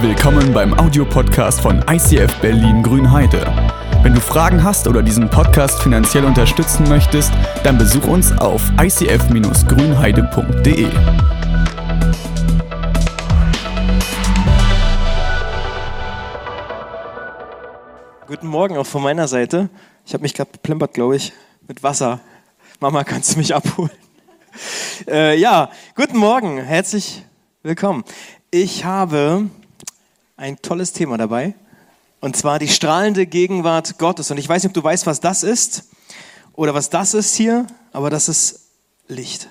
Willkommen beim Audiopodcast von ICF Berlin Grünheide. Wenn du Fragen hast oder diesen Podcast finanziell unterstützen möchtest, dann besuch uns auf icf-grünheide.de. Guten Morgen auch von meiner Seite. Ich habe mich gerade beplempert, glaube ich, mit Wasser. Mama, kannst du mich abholen? Äh, ja, guten Morgen, herzlich willkommen. Ich habe ein tolles Thema dabei, und zwar die strahlende Gegenwart Gottes. Und ich weiß nicht, ob du weißt, was das ist oder was das ist hier, aber das ist Licht.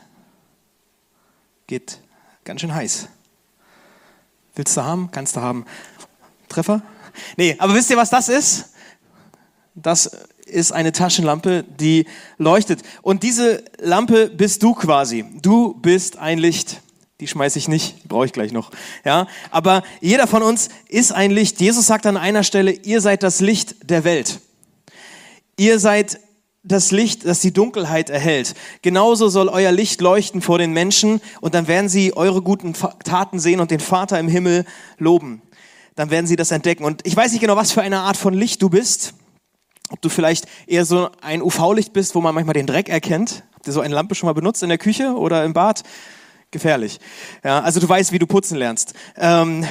Geht ganz schön heiß. Willst du haben? Kannst du haben. Treffer? Nee, aber wisst ihr, was das ist? Das ist eine Taschenlampe, die leuchtet. Und diese Lampe bist du quasi. Du bist ein Licht. Die schmeiße ich nicht, die brauche ich gleich noch. Ja, aber jeder von uns ist ein Licht. Jesus sagt an einer Stelle, ihr seid das Licht der Welt. Ihr seid das Licht, das die Dunkelheit erhält. Genauso soll euer Licht leuchten vor den Menschen und dann werden sie eure guten Taten sehen und den Vater im Himmel loben. Dann werden sie das entdecken. Und ich weiß nicht genau, was für eine Art von Licht du bist. Ob du vielleicht eher so ein UV-Licht bist, wo man manchmal den Dreck erkennt. Habt ihr so eine Lampe schon mal benutzt in der Küche oder im Bad? Gefährlich. Ja, also du weißt, wie du putzen lernst. Ähm,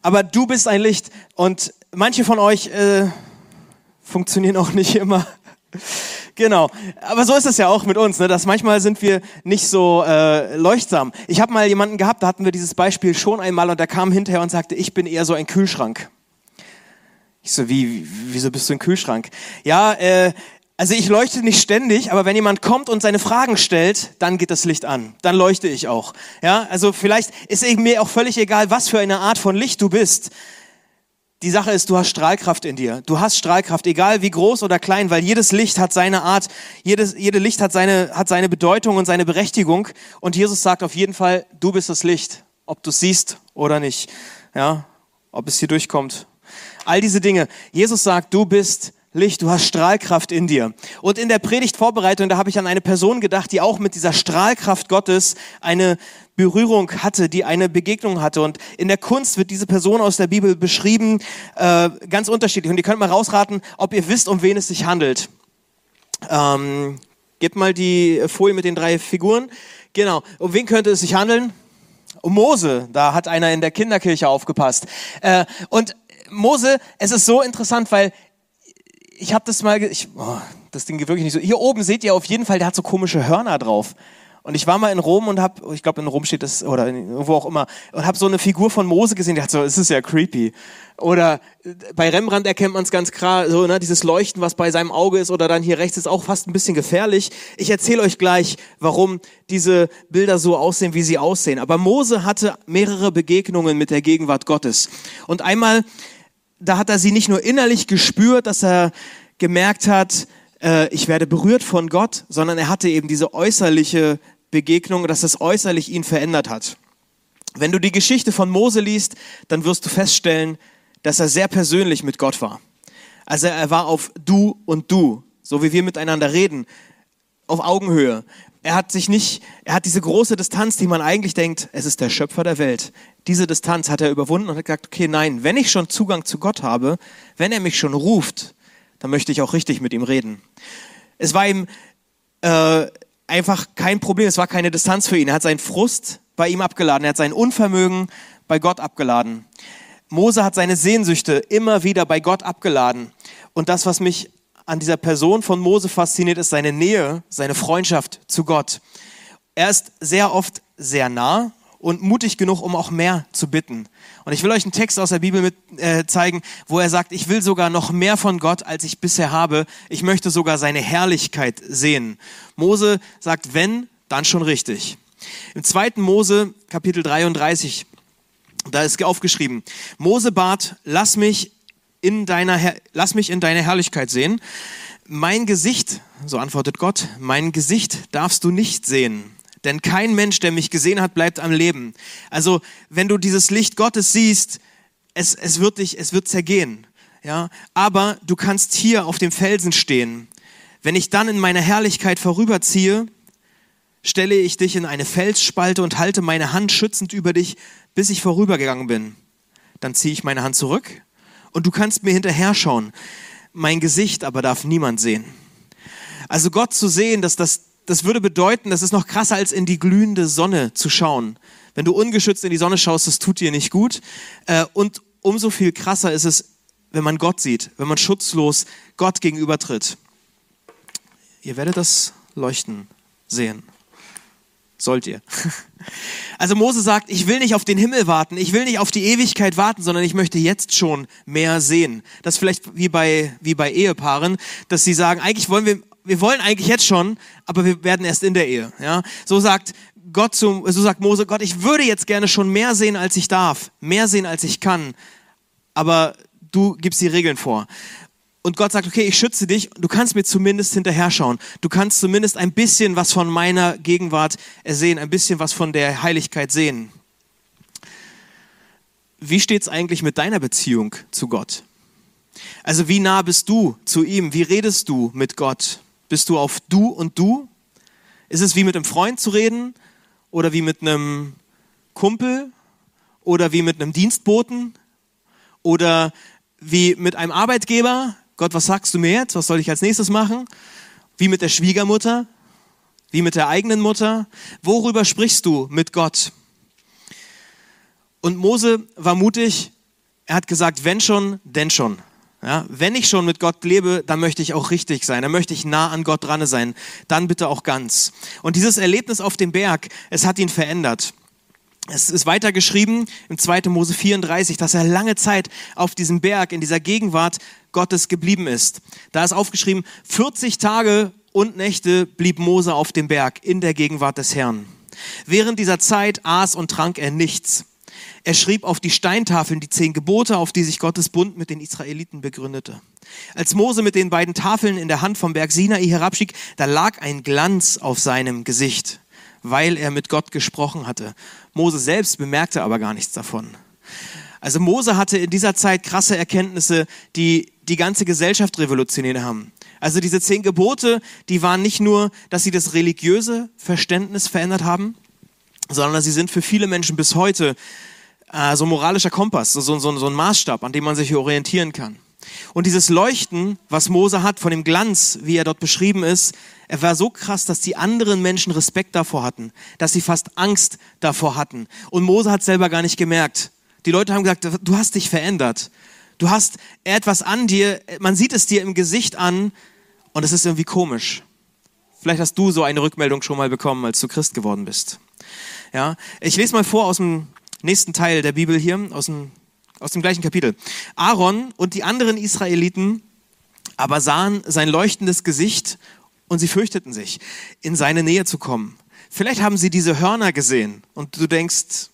aber du bist ein Licht und manche von euch äh, funktionieren auch nicht immer. Genau, aber so ist es ja auch mit uns, ne? dass manchmal sind wir nicht so äh, leuchtsam. Ich habe mal jemanden gehabt, da hatten wir dieses Beispiel schon einmal und der kam hinterher und sagte, ich bin eher so ein Kühlschrank. Ich so, wie, wieso bist du ein Kühlschrank? Ja, äh, also ich leuchte nicht ständig, aber wenn jemand kommt und seine Fragen stellt, dann geht das Licht an. Dann leuchte ich auch. Ja, also vielleicht ist mir auch völlig egal, was für eine Art von Licht du bist. Die Sache ist, du hast Strahlkraft in dir. Du hast Strahlkraft, egal wie groß oder klein, weil jedes Licht hat seine Art, jedes, jede Licht hat seine, hat seine Bedeutung und seine Berechtigung. Und Jesus sagt auf jeden Fall, du bist das Licht, ob du es siehst oder nicht. Ja, ob es hier durchkommt all diese Dinge. Jesus sagt, du bist Licht, du hast Strahlkraft in dir. Und in der Predigtvorbereitung, da habe ich an eine Person gedacht, die auch mit dieser Strahlkraft Gottes eine Berührung hatte, die eine Begegnung hatte. Und in der Kunst wird diese Person aus der Bibel beschrieben, äh, ganz unterschiedlich. Und ihr könnt mal rausraten, ob ihr wisst, um wen es sich handelt. Ähm, gebt mal die Folie mit den drei Figuren. Genau. Um wen könnte es sich handeln? Um Mose. Da hat einer in der Kinderkirche aufgepasst. Äh, und Mose, es ist so interessant, weil ich habe das mal, ich, oh, das Ding geht wirklich nicht so. Hier oben seht ihr auf jeden Fall, der hat so komische Hörner drauf. Und ich war mal in Rom und habe, ich glaube in Rom steht das oder wo auch immer, und habe so eine Figur von Mose gesehen. Der hat so, es ist ja creepy. Oder äh, bei Rembrandt erkennt man es ganz klar, so ne, dieses Leuchten, was bei seinem Auge ist, oder dann hier rechts ist auch fast ein bisschen gefährlich. Ich erzähle euch gleich, warum diese Bilder so aussehen, wie sie aussehen. Aber Mose hatte mehrere Begegnungen mit der Gegenwart Gottes. Und einmal da hat er sie nicht nur innerlich gespürt, dass er gemerkt hat, äh, ich werde berührt von Gott, sondern er hatte eben diese äußerliche Begegnung, dass das äußerlich ihn verändert hat. Wenn du die Geschichte von Mose liest, dann wirst du feststellen, dass er sehr persönlich mit Gott war. Also er war auf du und du, so wie wir miteinander reden, auf Augenhöhe. Er hat sich nicht, er hat diese große Distanz, die man eigentlich denkt, es ist der Schöpfer der Welt. Diese Distanz hat er überwunden und hat gesagt, okay, nein, wenn ich schon Zugang zu Gott habe, wenn er mich schon ruft, dann möchte ich auch richtig mit ihm reden. Es war ihm äh, einfach kein Problem, es war keine Distanz für ihn. Er hat seinen Frust bei ihm abgeladen, er hat sein Unvermögen bei Gott abgeladen. Mose hat seine Sehnsüchte immer wieder bei Gott abgeladen. Und das, was mich an dieser Person von Mose fasziniert, ist seine Nähe, seine Freundschaft zu Gott. Er ist sehr oft sehr nah und mutig genug, um auch mehr zu bitten. Und ich will euch einen Text aus der Bibel mit, äh, zeigen, wo er sagt, ich will sogar noch mehr von Gott, als ich bisher habe. Ich möchte sogar seine Herrlichkeit sehen. Mose sagt, wenn, dann schon richtig. Im zweiten Mose, Kapitel 33, da ist aufgeschrieben, Mose bat, lass mich in deiner, lass mich in deine Herrlichkeit sehen. Mein Gesicht, so antwortet Gott, mein Gesicht darfst du nicht sehen. Denn kein Mensch, der mich gesehen hat, bleibt am Leben. Also, wenn du dieses Licht Gottes siehst, es, es wird dich, es wird zergehen. Ja, aber du kannst hier auf dem Felsen stehen. Wenn ich dann in meiner Herrlichkeit vorüberziehe, stelle ich dich in eine Felsspalte und halte meine Hand schützend über dich, bis ich vorübergegangen bin. dann ziehe ich meine Hand zurück und du kannst mir hinterher schauen. Mein Gesicht aber darf niemand sehen. Also Gott zu sehen, dass das, das würde bedeuten, das ist noch krasser als in die glühende Sonne zu schauen. Wenn du ungeschützt in die Sonne schaust, das tut dir nicht gut. Äh, und umso viel krasser ist es, wenn man Gott sieht, wenn man schutzlos Gott gegenübertritt. Ihr werdet das Leuchten sehen. Sollt ihr. Also Mose sagt, ich will nicht auf den Himmel warten, ich will nicht auf die Ewigkeit warten, sondern ich möchte jetzt schon mehr sehen. Das ist vielleicht wie bei, wie bei Ehepaaren, dass sie sagen, eigentlich wollen wir, wir wollen eigentlich jetzt schon, aber wir werden erst in der Ehe. Ja? So sagt Gott zu, so sagt Mose, Gott, ich würde jetzt gerne schon mehr sehen, als ich darf, mehr sehen, als ich kann, aber du gibst die Regeln vor. Und Gott sagt, okay, ich schütze dich, du kannst mir zumindest hinterher schauen. Du kannst zumindest ein bisschen was von meiner Gegenwart sehen, ein bisschen was von der Heiligkeit sehen. Wie steht es eigentlich mit deiner Beziehung zu Gott? Also wie nah bist du zu ihm? Wie redest du mit Gott? Bist du auf du und du? Ist es wie mit einem Freund zu reden oder wie mit einem Kumpel oder wie mit einem Dienstboten oder wie mit einem Arbeitgeber? Gott, was sagst du mir jetzt? Was soll ich als nächstes machen? Wie mit der Schwiegermutter? Wie mit der eigenen Mutter? Worüber sprichst du mit Gott? Und Mose war mutig. Er hat gesagt, wenn schon, denn schon. Ja, wenn ich schon mit Gott lebe, dann möchte ich auch richtig sein, dann möchte ich nah an Gott dran sein, dann bitte auch ganz. Und dieses Erlebnis auf dem Berg, es hat ihn verändert. Es ist weiter geschrieben im 2. Mose 34, dass er lange Zeit auf diesem Berg, in dieser Gegenwart Gottes geblieben ist. Da ist aufgeschrieben, 40 Tage und Nächte blieb Mose auf dem Berg in der Gegenwart des Herrn. Während dieser Zeit aß und trank er nichts. Er schrieb auf die Steintafeln die zehn Gebote, auf die sich Gottes Bund mit den Israeliten begründete. Als Mose mit den beiden Tafeln in der Hand vom Berg Sinai herabstieg, da lag ein Glanz auf seinem Gesicht, weil er mit Gott gesprochen hatte. Mose selbst bemerkte aber gar nichts davon. Also Mose hatte in dieser Zeit krasse Erkenntnisse, die die ganze Gesellschaft revolutioniert haben. Also diese zehn Gebote, die waren nicht nur, dass sie das religiöse Verständnis verändert haben, sondern sie sind für viele Menschen bis heute äh, so moralischer Kompass, so, so, so ein Maßstab, an dem man sich orientieren kann. Und dieses Leuchten, was Mose hat, von dem Glanz, wie er dort beschrieben ist, er war so krass, dass die anderen Menschen Respekt davor hatten, dass sie fast Angst davor hatten. Und Mose hat selber gar nicht gemerkt. Die Leute haben gesagt, du hast dich verändert. Du hast etwas an dir, man sieht es dir im Gesicht an und es ist irgendwie komisch. Vielleicht hast du so eine Rückmeldung schon mal bekommen, als du Christ geworden bist. Ja, ich lese mal vor aus dem nächsten Teil der Bibel hier, aus dem, aus dem gleichen Kapitel. Aaron und die anderen Israeliten aber sahen sein leuchtendes Gesicht und sie fürchteten sich, in seine Nähe zu kommen. Vielleicht haben sie diese Hörner gesehen und du denkst,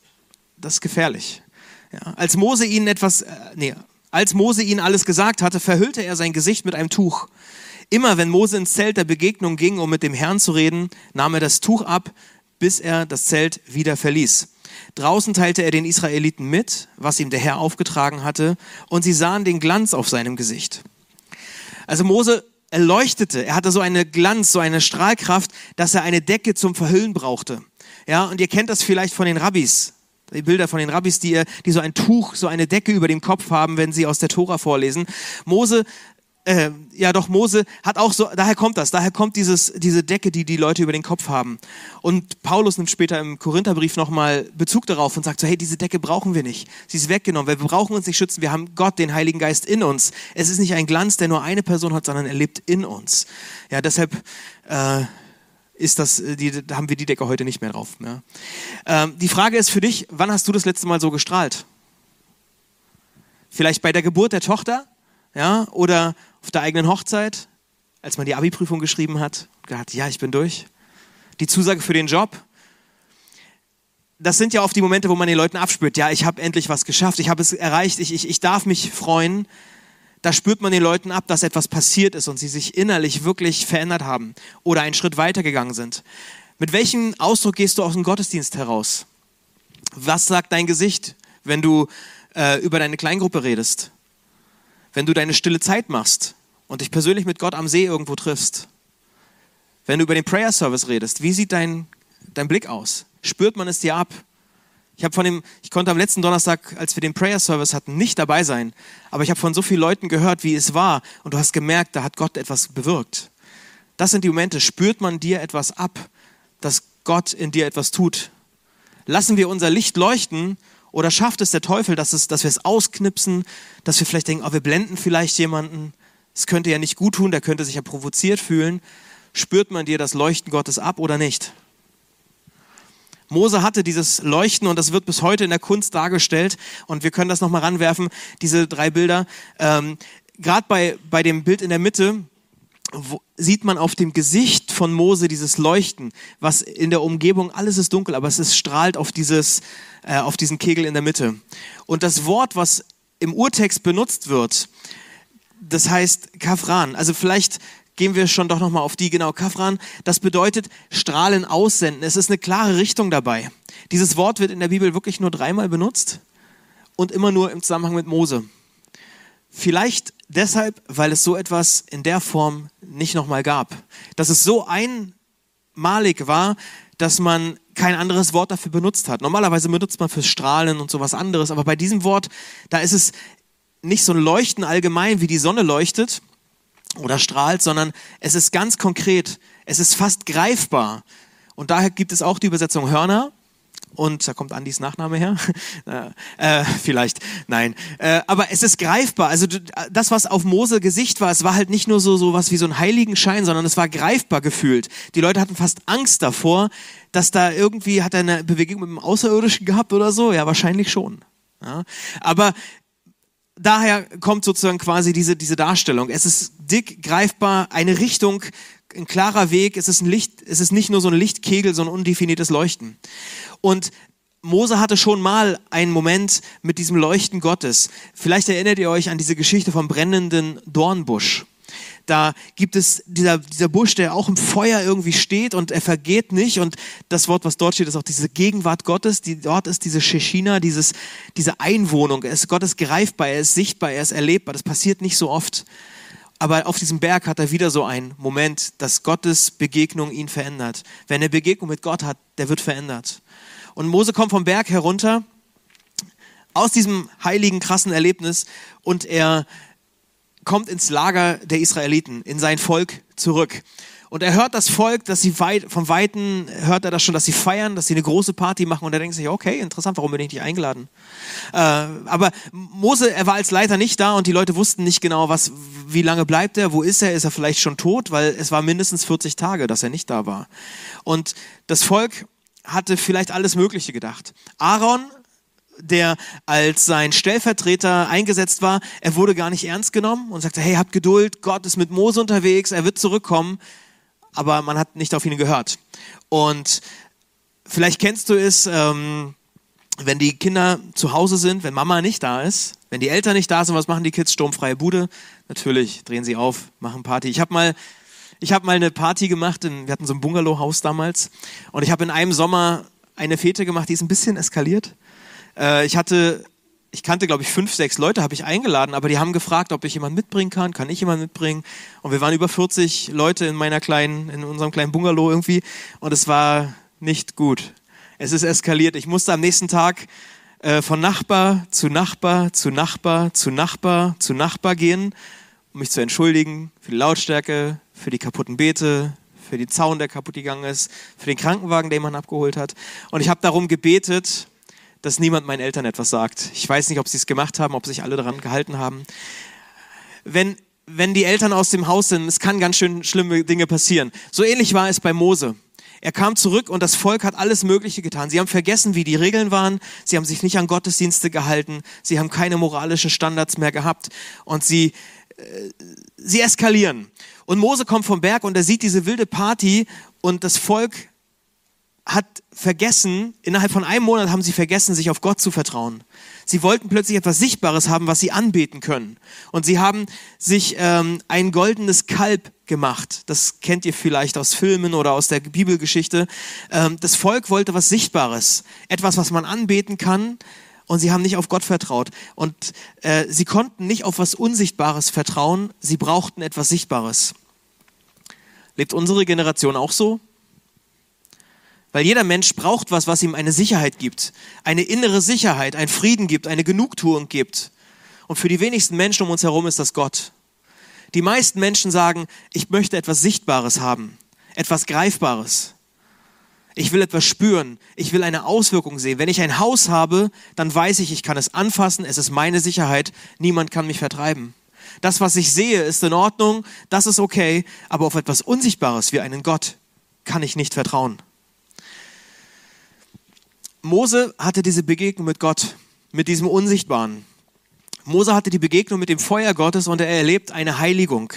das ist gefährlich. Ja, als Mose ihnen etwas, äh, nee, als Mose ihnen alles gesagt hatte, verhüllte er sein Gesicht mit einem Tuch. Immer wenn Mose ins Zelt der Begegnung ging, um mit dem Herrn zu reden, nahm er das Tuch ab, bis er das Zelt wieder verließ. Draußen teilte er den Israeliten mit, was ihm der Herr aufgetragen hatte, und sie sahen den Glanz auf seinem Gesicht. Also Mose erleuchtete, er hatte so eine Glanz, so eine Strahlkraft, dass er eine Decke zum Verhüllen brauchte. Ja, und ihr kennt das vielleicht von den Rabbis die Bilder von den Rabbis, die, die so ein Tuch, so eine Decke über dem Kopf haben, wenn sie aus der Tora vorlesen. Mose, äh, ja doch, Mose hat auch so, daher kommt das, daher kommt dieses, diese Decke, die die Leute über den Kopf haben. Und Paulus nimmt später im Korintherbrief nochmal Bezug darauf und sagt so, hey, diese Decke brauchen wir nicht. Sie ist weggenommen, weil wir brauchen uns nicht schützen, wir haben Gott, den Heiligen Geist in uns. Es ist nicht ein Glanz, der nur eine Person hat, sondern er lebt in uns. Ja, deshalb... Äh, ist das, äh, die, haben wir die Decke heute nicht mehr drauf. Ja. Ähm, die Frage ist für dich, wann hast du das letzte Mal so gestrahlt? Vielleicht bei der Geburt der Tochter, ja, oder auf der eigenen Hochzeit, als man die Abi-Prüfung geschrieben hat, gesagt, ja, ich bin durch. Die Zusage für den Job. Das sind ja oft die Momente, wo man den Leuten abspürt, ja, ich habe endlich was geschafft, ich habe es erreicht, ich, ich, ich darf mich freuen da spürt man den Leuten ab, dass etwas passiert ist und sie sich innerlich wirklich verändert haben oder einen Schritt weiter gegangen sind. Mit welchem Ausdruck gehst du aus dem Gottesdienst heraus? Was sagt dein Gesicht, wenn du äh, über deine Kleingruppe redest? Wenn du deine stille Zeit machst und dich persönlich mit Gott am See irgendwo triffst? Wenn du über den Prayer Service redest, wie sieht dein, dein Blick aus? Spürt man es dir ab? Ich von dem, ich konnte am letzten Donnerstag, als wir den Prayer Service hatten, nicht dabei sein. Aber ich habe von so vielen Leuten gehört, wie es war. Und du hast gemerkt, da hat Gott etwas bewirkt. Das sind die Momente. Spürt man dir etwas ab, dass Gott in dir etwas tut? Lassen wir unser Licht leuchten oder schafft es der Teufel, dass, es, dass wir es ausknipsen, dass wir vielleicht denken, oh, wir blenden vielleicht jemanden. Es könnte ja nicht gut tun, der könnte sich ja provoziert fühlen. Spürt man dir das Leuchten Gottes ab oder nicht? Mose hatte dieses Leuchten und das wird bis heute in der Kunst dargestellt. Und wir können das nochmal ranwerfen, diese drei Bilder. Ähm, Gerade bei, bei dem Bild in der Mitte sieht man auf dem Gesicht von Mose dieses Leuchten, was in der Umgebung, alles ist dunkel, aber es ist, strahlt auf, dieses, äh, auf diesen Kegel in der Mitte. Und das Wort, was im Urtext benutzt wird, das heißt Kafran. Also vielleicht gehen wir schon doch nochmal auf die, genau, Kafran, das bedeutet Strahlen aussenden. Es ist eine klare Richtung dabei. Dieses Wort wird in der Bibel wirklich nur dreimal benutzt und immer nur im Zusammenhang mit Mose. Vielleicht deshalb, weil es so etwas in der Form nicht nochmal gab. Dass es so einmalig war, dass man kein anderes Wort dafür benutzt hat. Normalerweise benutzt man für Strahlen und sowas anderes, aber bei diesem Wort, da ist es nicht so ein Leuchten allgemein, wie die Sonne leuchtet, oder strahlt, sondern es ist ganz konkret, es ist fast greifbar. Und daher gibt es auch die Übersetzung Hörner. Und da kommt Andis Nachname her. äh, vielleicht, nein. Äh, aber es ist greifbar. Also das, was auf Mose Gesicht war, es war halt nicht nur so, so was wie so ein Heiligenschein, sondern es war greifbar gefühlt. Die Leute hatten fast Angst davor, dass da irgendwie, hat er eine Bewegung mit einem Außerirdischen gehabt oder so? Ja, wahrscheinlich schon. Ja. Aber daher kommt sozusagen quasi diese, diese Darstellung. Es ist dick, greifbar, eine Richtung, ein klarer Weg. Es ist ein Licht, es ist nicht nur so ein Lichtkegel, so ein undefiniertes Leuchten. Und Mose hatte schon mal einen Moment mit diesem Leuchten Gottes. Vielleicht erinnert ihr euch an diese Geschichte vom brennenden Dornbusch da gibt es dieser, dieser Busch, der auch im Feuer irgendwie steht und er vergeht nicht. Und das Wort, was dort steht, ist auch diese Gegenwart Gottes. Die, dort ist diese Shechina, dieses, diese Einwohnung. Er ist, Gott ist greifbar, er ist sichtbar, er ist erlebbar. Das passiert nicht so oft. Aber auf diesem Berg hat er wieder so einen Moment, dass Gottes Begegnung ihn verändert. Wer eine Begegnung mit Gott hat, der wird verändert. Und Mose kommt vom Berg herunter aus diesem heiligen, krassen Erlebnis und er kommt ins Lager der Israeliten, in sein Volk zurück. Und er hört das Volk, dass sie weit, vom Weiten hört er das schon, dass sie feiern, dass sie eine große Party machen und er denkt sich, okay, interessant, warum bin ich nicht eingeladen? Äh, aber Mose, er war als Leiter nicht da und die Leute wussten nicht genau, was, wie lange bleibt er, wo ist er, ist er vielleicht schon tot, weil es war mindestens 40 Tage, dass er nicht da war. Und das Volk hatte vielleicht alles Mögliche gedacht. Aaron der als sein Stellvertreter eingesetzt war, er wurde gar nicht ernst genommen und sagte, hey, habt Geduld, Gott ist mit Mose unterwegs, er wird zurückkommen. Aber man hat nicht auf ihn gehört. Und vielleicht kennst du es, ähm, wenn die Kinder zu Hause sind, wenn Mama nicht da ist, wenn die Eltern nicht da sind, was machen die Kids? Sturmfreie Bude. Natürlich drehen sie auf, machen Party. Ich habe mal ich mal eine Party gemacht, in, wir hatten so ein Bungalow-Haus damals und ich habe in einem Sommer eine Fete gemacht, die ist ein bisschen eskaliert. Äh, ich hatte, ich kannte, glaube ich, fünf, sechs Leute, habe ich eingeladen, aber die haben gefragt, ob ich jemanden mitbringen kann. Kann ich jemanden mitbringen? Und wir waren über 40 Leute in meiner kleinen, in unserem kleinen Bungalow irgendwie. Und es war nicht gut. Es ist eskaliert. Ich musste am nächsten Tag äh, von Nachbar zu Nachbar zu Nachbar zu Nachbar zu Nachbar gehen, um mich zu entschuldigen für die Lautstärke, für die kaputten Beete, für den Zaun, der kaputt gegangen ist, für den Krankenwagen, den man abgeholt hat. Und ich habe darum gebetet, dass niemand meinen Eltern etwas sagt. Ich weiß nicht, ob sie es gemacht haben, ob sich alle daran gehalten haben. Wenn, wenn die Eltern aus dem Haus sind, es kann ganz schön schlimme Dinge passieren. So ähnlich war es bei Mose. Er kam zurück und das Volk hat alles Mögliche getan. Sie haben vergessen, wie die Regeln waren. Sie haben sich nicht an Gottesdienste gehalten. Sie haben keine moralischen Standards mehr gehabt. Und sie, äh, sie eskalieren. Und Mose kommt vom Berg und er sieht diese wilde Party und das Volk hat vergessen, innerhalb von einem Monat haben sie vergessen, sich auf Gott zu vertrauen. Sie wollten plötzlich etwas Sichtbares haben, was sie anbeten können. Und sie haben sich ähm, ein goldenes Kalb gemacht. Das kennt ihr vielleicht aus Filmen oder aus der Bibelgeschichte. Ähm, das Volk wollte was Sichtbares, etwas, was man anbeten kann. Und sie haben nicht auf Gott vertraut. Und äh, sie konnten nicht auf was Unsichtbares vertrauen. Sie brauchten etwas Sichtbares. Lebt unsere Generation auch so? Weil jeder Mensch braucht was, was ihm eine Sicherheit gibt. Eine innere Sicherheit, einen Frieden gibt, eine Genugtuung gibt. Und für die wenigsten Menschen um uns herum ist das Gott. Die meisten Menschen sagen, ich möchte etwas Sichtbares haben, etwas Greifbares. Ich will etwas spüren. Ich will eine Auswirkung sehen. Wenn ich ein Haus habe, dann weiß ich, ich kann es anfassen. Es ist meine Sicherheit. Niemand kann mich vertreiben. Das, was ich sehe, ist in Ordnung. Das ist okay. Aber auf etwas Unsichtbares wie einen Gott kann ich nicht vertrauen. Mose hatte diese Begegnung mit Gott, mit diesem Unsichtbaren. Mose hatte die Begegnung mit dem Feuer Gottes und er erlebt eine Heiligung.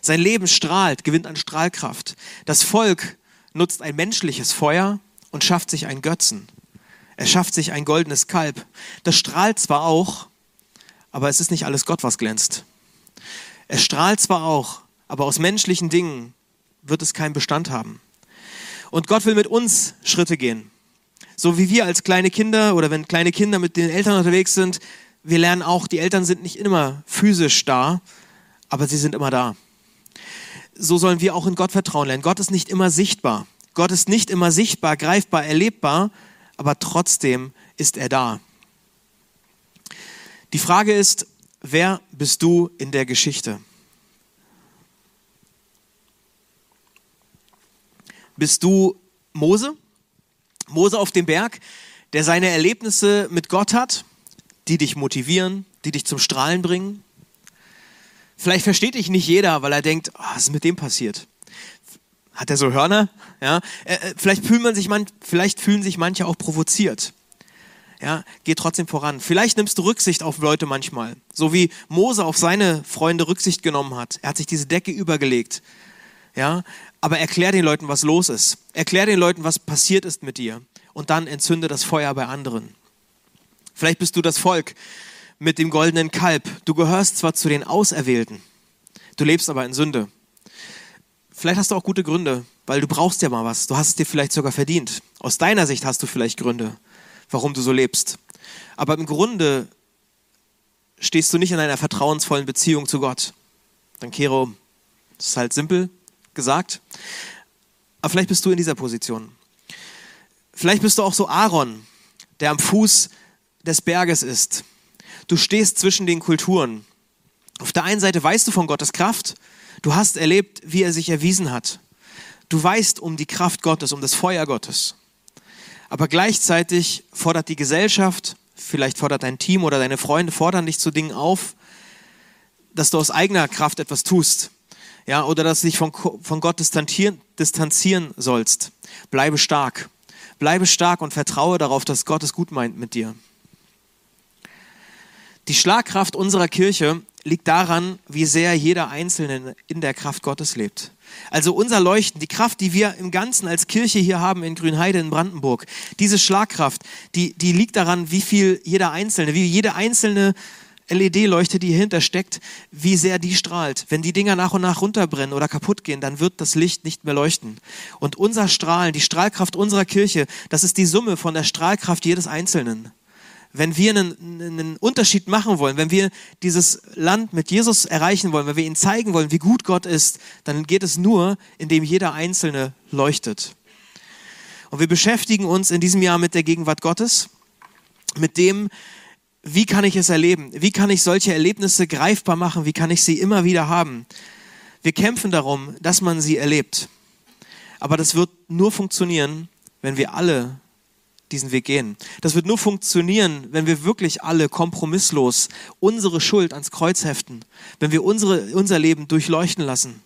Sein Leben strahlt, gewinnt an Strahlkraft. Das Volk nutzt ein menschliches Feuer und schafft sich einen Götzen. Er schafft sich ein goldenes Kalb. Das strahlt zwar auch, aber es ist nicht alles Gott, was glänzt. Es strahlt zwar auch, aber aus menschlichen Dingen wird es keinen Bestand haben. Und Gott will mit uns Schritte gehen. So wie wir als kleine Kinder oder wenn kleine Kinder mit den Eltern unterwegs sind, wir lernen auch, die Eltern sind nicht immer physisch da, aber sie sind immer da so sollen wir auch in Gott vertrauen lernen. Gott ist nicht immer sichtbar. Gott ist nicht immer sichtbar, greifbar, erlebbar, aber trotzdem ist er da. Die Frage ist, wer bist du in der Geschichte? Bist du Mose? Mose auf dem Berg, der seine Erlebnisse mit Gott hat, die dich motivieren, die dich zum Strahlen bringen? Vielleicht versteht dich nicht jeder, weil er denkt, oh, was ist mit dem passiert? Hat er so Hörner? Ja, äh, äh, vielleicht fühlen man sich man, vielleicht fühlen sich manche auch provoziert. Ja, geht trotzdem voran. Vielleicht nimmst du Rücksicht auf Leute manchmal, so wie Mose auf seine Freunde Rücksicht genommen hat. Er hat sich diese Decke übergelegt. Ja, aber erklär den Leuten, was los ist. Erklär den Leuten, was passiert ist mit dir. Und dann entzünde das Feuer bei anderen. Vielleicht bist du das Volk, mit dem goldenen Kalb. Du gehörst zwar zu den Auserwählten, du lebst aber in Sünde. Vielleicht hast du auch gute Gründe, weil du brauchst ja mal was. Du hast es dir vielleicht sogar verdient. Aus deiner Sicht hast du vielleicht Gründe, warum du so lebst. Aber im Grunde stehst du nicht in einer vertrauensvollen Beziehung zu Gott. Dann kehre um. Das ist halt simpel gesagt. Aber vielleicht bist du in dieser Position. Vielleicht bist du auch so Aaron, der am Fuß des Berges ist Du stehst zwischen den Kulturen. Auf der einen Seite weißt du von Gottes Kraft, du hast erlebt, wie er sich erwiesen hat. Du weißt um die Kraft Gottes, um das Feuer Gottes. Aber gleichzeitig fordert die Gesellschaft, vielleicht fordert dein Team oder deine Freunde, fordern dich zu Dingen auf, dass du aus eigener Kraft etwas tust. Ja, oder dass du dich von, von Gott distanzieren, distanzieren sollst. Bleibe stark. Bleibe stark und vertraue darauf, dass Gott es gut meint mit dir. Die Schlagkraft unserer Kirche liegt daran, wie sehr jeder Einzelne in der Kraft Gottes lebt. Also unser Leuchten, die Kraft, die wir im Ganzen als Kirche hier haben in Grünheide in Brandenburg, diese Schlagkraft, die, die liegt daran, wie viel jeder Einzelne, wie jede einzelne LED-Leuchte, die hierhinter steckt, wie sehr die strahlt. Wenn die Dinger nach und nach runterbrennen oder kaputt gehen, dann wird das Licht nicht mehr leuchten. Und unser Strahlen, die Strahlkraft unserer Kirche, das ist die Summe von der Strahlkraft jedes Einzelnen wenn wir einen, einen, Unterschied machen wollen, wenn wir dieses Land mit Jesus erreichen wollen, wenn wir ihnen zeigen wollen, wie gut Gott ist, dann geht es nur, indem jeder Einzelne leuchtet. Und wir beschäftigen uns in diesem Jahr mit der Gegenwart Gottes, mit dem, wie kann ich es erleben? Wie kann ich solche Erlebnisse greifbar machen? Wie kann ich sie immer wieder haben? Wir kämpfen darum, dass man sie erlebt. Aber das wird nur funktionieren, wenn wir alle diesen Weg gehen. Das wird nur funktionieren, wenn wir wirklich alle kompromisslos unsere Schuld ans Kreuz heften, wenn wir unsere, unser Leben durchleuchten lassen.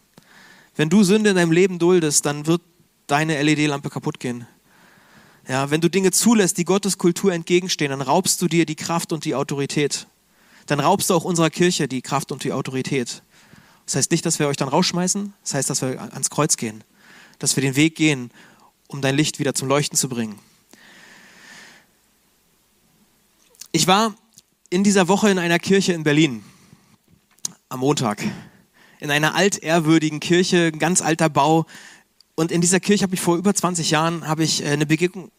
Wenn du Sünde in deinem Leben duldest, dann wird deine LED-Lampe kaputt gehen. Ja, wenn du Dinge zulässt, die Gottes Kultur entgegenstehen, dann raubst du dir die Kraft und die Autorität. Dann raubst du auch unserer Kirche die Kraft und die Autorität. Das heißt nicht, dass wir euch dann rausschmeißen, das heißt, dass wir ans Kreuz gehen, dass wir den Weg gehen, um dein Licht wieder zum Leuchten zu bringen. Ich war in dieser Woche in einer Kirche in Berlin am Montag. In einer altehrwürdigen Kirche, ein ganz alter Bau. Und in dieser Kirche habe ich vor über 20 Jahren habe ich äh, eine Begegnung,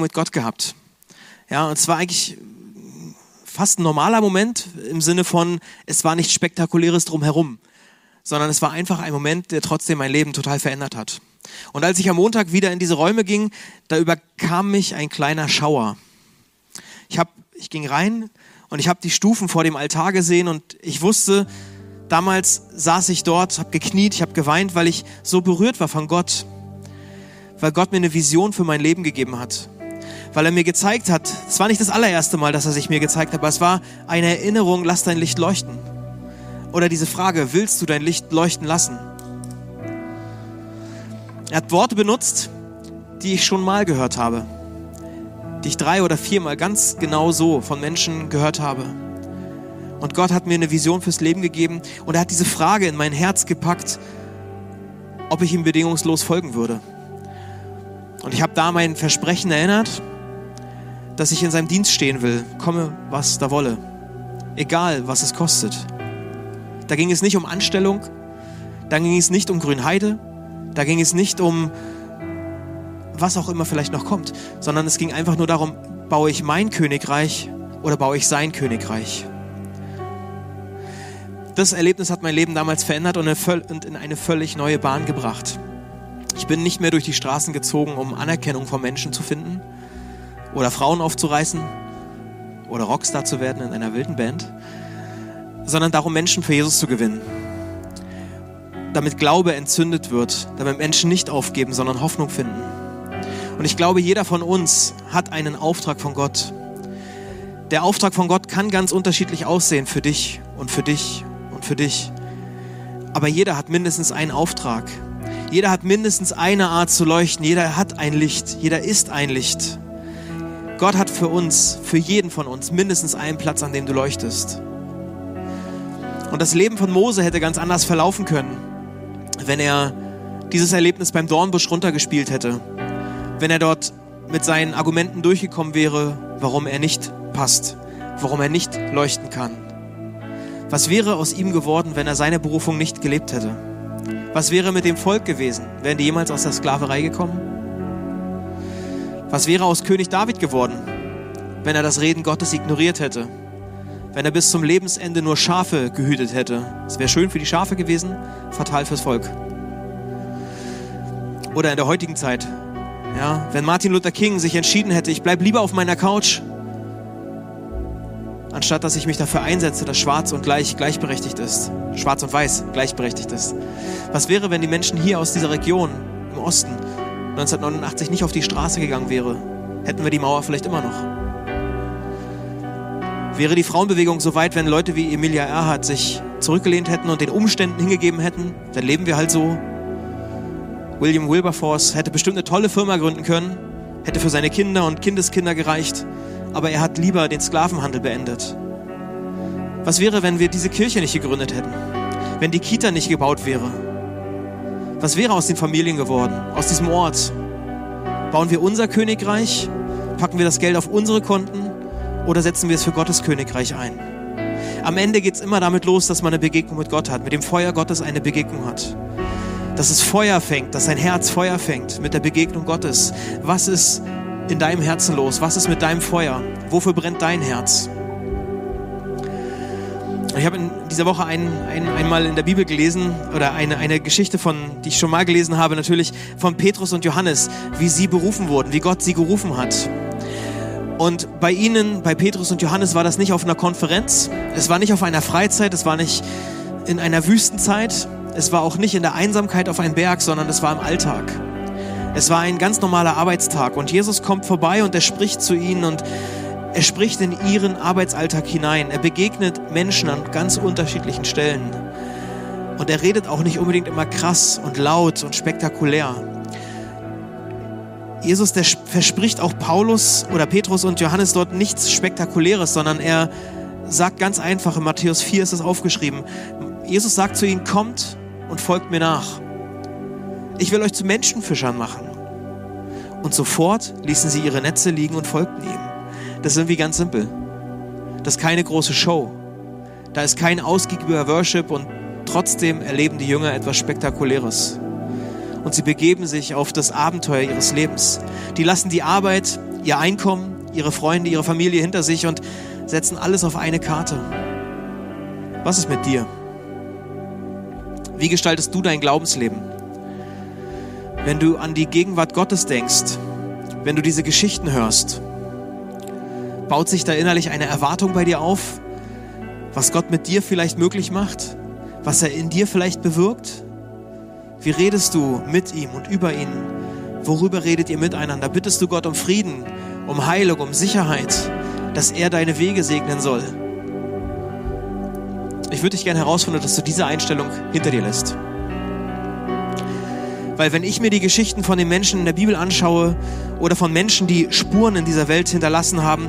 mit Gott gehabt. Ja, und es war eigentlich fast ein normaler Moment im Sinne von, es war nichts Spektakuläres drumherum, sondern es war einfach ein Moment, der trotzdem mein Leben total verändert hat. Und als ich am Montag wieder in diese Räume ging, da überkam mich ein kleiner Schauer. Ich, hab, ich ging rein und ich habe die Stufen vor dem Altar gesehen und ich wusste, damals saß ich dort, habe gekniet, ich habe geweint, weil ich so berührt war von Gott, weil Gott mir eine Vision für mein Leben gegeben hat, weil er mir gezeigt hat, es war nicht das allererste Mal, dass er sich mir gezeigt hat, aber es war eine Erinnerung, lass dein Licht leuchten. Oder diese Frage, willst du dein Licht leuchten lassen? Er hat Worte benutzt, die ich schon mal gehört habe die ich drei oder viermal ganz genau so von Menschen gehört habe. Und Gott hat mir eine Vision fürs Leben gegeben und er hat diese Frage in mein Herz gepackt, ob ich ihm bedingungslos folgen würde. Und ich habe da mein Versprechen erinnert, dass ich in seinem Dienst stehen will, komme, was da wolle. Egal, was es kostet. Da ging es nicht um Anstellung, da ging es nicht um Grünheide, da ging es nicht um was auch immer vielleicht noch kommt, sondern es ging einfach nur darum, baue ich mein Königreich oder baue ich sein Königreich. Das Erlebnis hat mein Leben damals verändert und in eine völlig neue Bahn gebracht. Ich bin nicht mehr durch die Straßen gezogen, um Anerkennung von Menschen zu finden oder Frauen aufzureißen oder Rockstar zu werden in einer wilden Band, sondern darum, Menschen für Jesus zu gewinnen. Damit Glaube entzündet wird, damit Menschen nicht aufgeben, sondern Hoffnung finden. Und ich glaube, jeder von uns hat einen Auftrag von Gott. Der Auftrag von Gott kann ganz unterschiedlich aussehen für dich und für dich für dich. Aber jeder hat mindestens einen Auftrag. Jeder hat mindestens eine Art zu leuchten. Jeder hat ein Licht. Jeder ist ein Licht. Gott hat für uns, für jeden von uns, mindestens einen Platz, an dem du leuchtest. Und das Leben von Mose hätte ganz anders verlaufen können, wenn er dieses Erlebnis beim Dornbusch runtergespielt hätte wenn er dort mit seinen Argumenten durchgekommen wäre, warum er nicht passt, warum er nicht leuchten kann. Was wäre aus ihm geworden, wenn er seine Berufung nicht gelebt hätte? Was wäre mit dem Volk gewesen? Wären die jemals aus der Sklaverei gekommen? Was wäre aus König David geworden, wenn er das Reden Gottes ignoriert hätte? Wenn er bis zum Lebensende nur Schafe gehütet hätte? Es wäre schön für die Schafe gewesen, fatal fürs Volk. Oder in der heutigen Zeit, ja, wenn Martin Luther King sich entschieden hätte, ich bleibe lieber auf meiner Couch, anstatt dass ich mich dafür einsetze, dass Schwarz und Gleich gleichberechtigt ist, Schwarz und Weiß gleichberechtigt ist. Was wäre, wenn die Menschen hier aus dieser Region im Osten 1989 nicht auf die Straße gegangen wäre? Hätten wir die Mauer vielleicht immer noch? Wäre die Frauenbewegung so weit, wenn Leute wie Emilia Earhart sich zurückgelehnt hätten und den Umständen hingegeben hätten, dann leben wir halt so, William Wilberforce hätte bestimmt eine tolle Firma gründen können, hätte für seine Kinder und Kindeskinder gereicht, aber er hat lieber den Sklavenhandel beendet. Was wäre, wenn wir diese Kirche nicht gegründet hätten? Wenn die Kita nicht gebaut wäre? Was wäre aus den Familien geworden, aus diesem Ort? Bauen wir unser Königreich? Packen wir das Geld auf unsere Konten? Oder setzen wir es für Gottes Königreich ein? Am Ende geht es immer damit los, dass man eine Begegnung mit Gott hat, mit dem Feuer Gottes eine Begegnung hat dass es Feuer fängt, dass dein Herz Feuer fängt mit der Begegnung Gottes. Was ist in deinem Herzen los? Was ist mit deinem Feuer? Wofür brennt dein Herz? Ich habe in dieser Woche ein, ein, einmal in der Bibel gelesen oder eine, eine Geschichte von, die ich schon mal gelesen habe, natürlich von Petrus und Johannes, wie sie berufen wurden, wie Gott sie gerufen hat. Und bei ihnen, bei Petrus und Johannes, war das nicht auf einer Konferenz, es war nicht auf einer Freizeit, es war nicht in einer Wüstenzeit, es war auch nicht in der Einsamkeit auf einem Berg, sondern es war im Alltag. Es war ein ganz normaler Arbeitstag und Jesus kommt vorbei und er spricht zu ihnen und er spricht in ihren Arbeitsalltag hinein. Er begegnet Menschen an ganz unterschiedlichen Stellen. Und er redet auch nicht unbedingt immer krass und laut und spektakulär. Jesus, der verspricht auch Paulus oder Petrus und Johannes dort nichts Spektakuläres, sondern er sagt ganz einfach, in Matthäus 4 ist es aufgeschrieben, Jesus sagt zu ihnen, kommt und folgt mir nach. Ich will euch zu Menschenfischern machen. Und sofort ließen sie ihre Netze liegen und folgten ihm. Das ist irgendwie ganz simpel. Das ist keine große Show. Da ist kein ausgiebiger Worship und trotzdem erleben die Jünger etwas Spektakuläres. Und sie begeben sich auf das Abenteuer ihres Lebens. Die lassen die Arbeit, ihr Einkommen, ihre Freunde, ihre Familie hinter sich und setzen alles auf eine Karte. Was ist mit dir? Wie gestaltest du dein Glaubensleben? Wenn du an die Gegenwart Gottes denkst, wenn du diese Geschichten hörst, baut sich da innerlich eine Erwartung bei dir auf, was Gott mit dir vielleicht möglich macht, was er in dir vielleicht bewirkt? Wie redest du mit ihm und über ihn? Worüber redet ihr miteinander? Bittest du Gott um Frieden, um Heilung, um Sicherheit, dass er deine Wege segnen soll? Ich würde dich gerne herausfordern, dass du diese Einstellung hinter dir lässt. Weil wenn ich mir die Geschichten von den Menschen in der Bibel anschaue oder von Menschen, die Spuren in dieser Welt hinterlassen haben,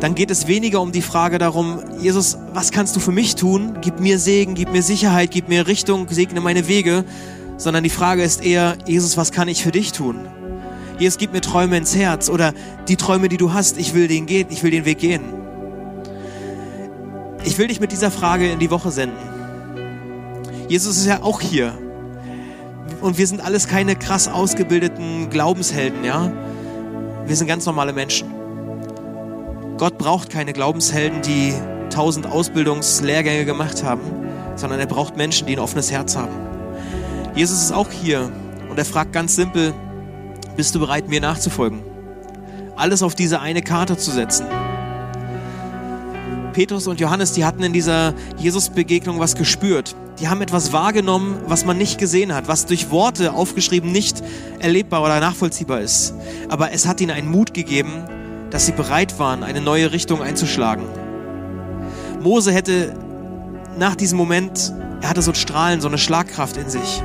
dann geht es weniger um die Frage darum, Jesus, was kannst du für mich tun? Gib mir Segen, gib mir Sicherheit, gib mir Richtung, segne meine Wege, sondern die Frage ist eher, Jesus, was kann ich für dich tun? Jesus, gib mir Träume ins Herz oder die Träume, die du hast, ich will den gehen, ich will den Weg gehen. Ich will dich mit dieser Frage in die Woche senden. Jesus ist ja auch hier. Und wir sind alles keine krass ausgebildeten Glaubenshelden, ja? Wir sind ganz normale Menschen. Gott braucht keine Glaubenshelden, die tausend Ausbildungslehrgänge gemacht haben, sondern er braucht Menschen, die ein offenes Herz haben. Jesus ist auch hier und er fragt ganz simpel, bist du bereit, mir nachzufolgen? Alles auf diese eine Karte zu setzen. Petrus und Johannes, die hatten in dieser Jesus-Begegnung was gespürt. Die haben etwas wahrgenommen, was man nicht gesehen hat, was durch Worte aufgeschrieben nicht erlebbar oder nachvollziehbar ist. Aber es hat ihnen einen Mut gegeben, dass sie bereit waren, eine neue Richtung einzuschlagen. Mose hätte nach diesem Moment, er hatte so ein Strahlen, so eine Schlagkraft in sich.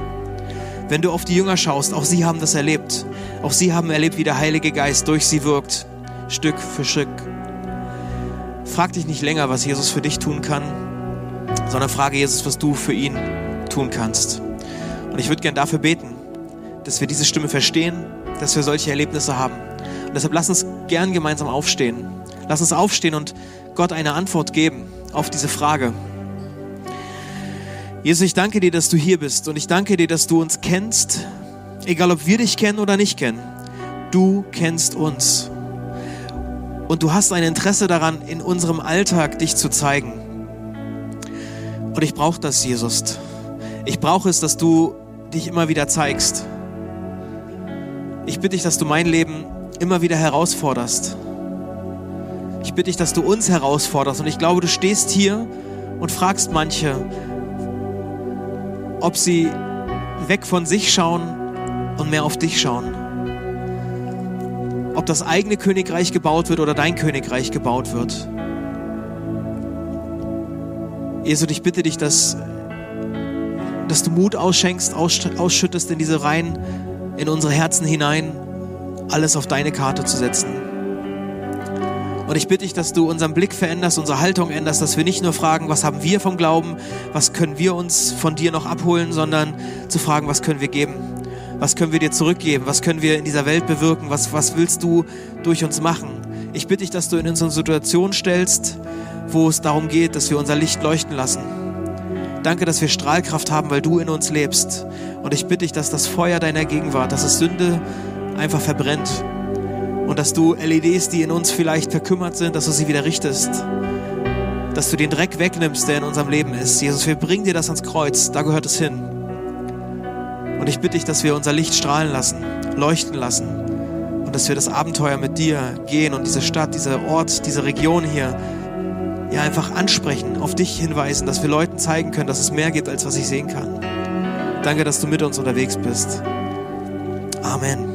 Wenn du auf die Jünger schaust, auch sie haben das erlebt. Auch sie haben erlebt, wie der Heilige Geist durch sie wirkt, Stück für Stück. Frag dich nicht länger, was Jesus für dich tun kann, sondern frage Jesus, was du für ihn tun kannst. Und ich würde gern dafür beten, dass wir diese Stimme verstehen, dass wir solche Erlebnisse haben. Und deshalb lass uns gern gemeinsam aufstehen. Lass uns aufstehen und Gott eine Antwort geben auf diese Frage. Jesus, ich danke dir, dass du hier bist und ich danke dir, dass du uns kennst, egal ob wir dich kennen oder nicht kennen. Du kennst uns. Und du hast ein Interesse daran, in unserem Alltag dich zu zeigen. Und ich brauche das, Jesus. Ich brauche es, dass du dich immer wieder zeigst. Ich bitte dich, dass du mein Leben immer wieder herausforderst. Ich bitte dich, dass du uns herausforderst. Und ich glaube, du stehst hier und fragst manche, ob sie weg von sich schauen und mehr auf dich schauen ob das eigene Königreich gebaut wird oder dein Königreich gebaut wird. Jesus, ich bitte dich, dass, dass du Mut ausschenkst, ausschüttest in diese Reihen, in unsere Herzen hinein, alles auf deine Karte zu setzen. Und ich bitte dich, dass du unseren Blick veränderst, unsere Haltung änderst, dass wir nicht nur fragen, was haben wir vom Glauben, was können wir uns von dir noch abholen, sondern zu fragen, was können wir geben. Was können wir dir zurückgeben? Was können wir in dieser Welt bewirken? Was, was willst du durch uns machen? Ich bitte dich, dass du in unsere Situation stellst, wo es darum geht, dass wir unser Licht leuchten lassen. Danke, dass wir Strahlkraft haben, weil du in uns lebst. Und ich bitte dich, dass das Feuer deiner Gegenwart, dass es Sünde einfach verbrennt. Und dass du LEDs, die in uns vielleicht verkümmert sind, dass du sie wieder richtest. Dass du den Dreck wegnimmst, der in unserem Leben ist. Jesus, wir bringen dir das ans Kreuz. Da gehört es hin. Und ich bitte dich, dass wir unser Licht strahlen lassen, leuchten lassen und dass wir das Abenteuer mit dir gehen und diese Stadt, dieser Ort, diese Region hier ja einfach ansprechen, auf dich hinweisen, dass wir Leuten zeigen können, dass es mehr gibt, als was ich sehen kann. Danke, dass du mit uns unterwegs bist. Amen.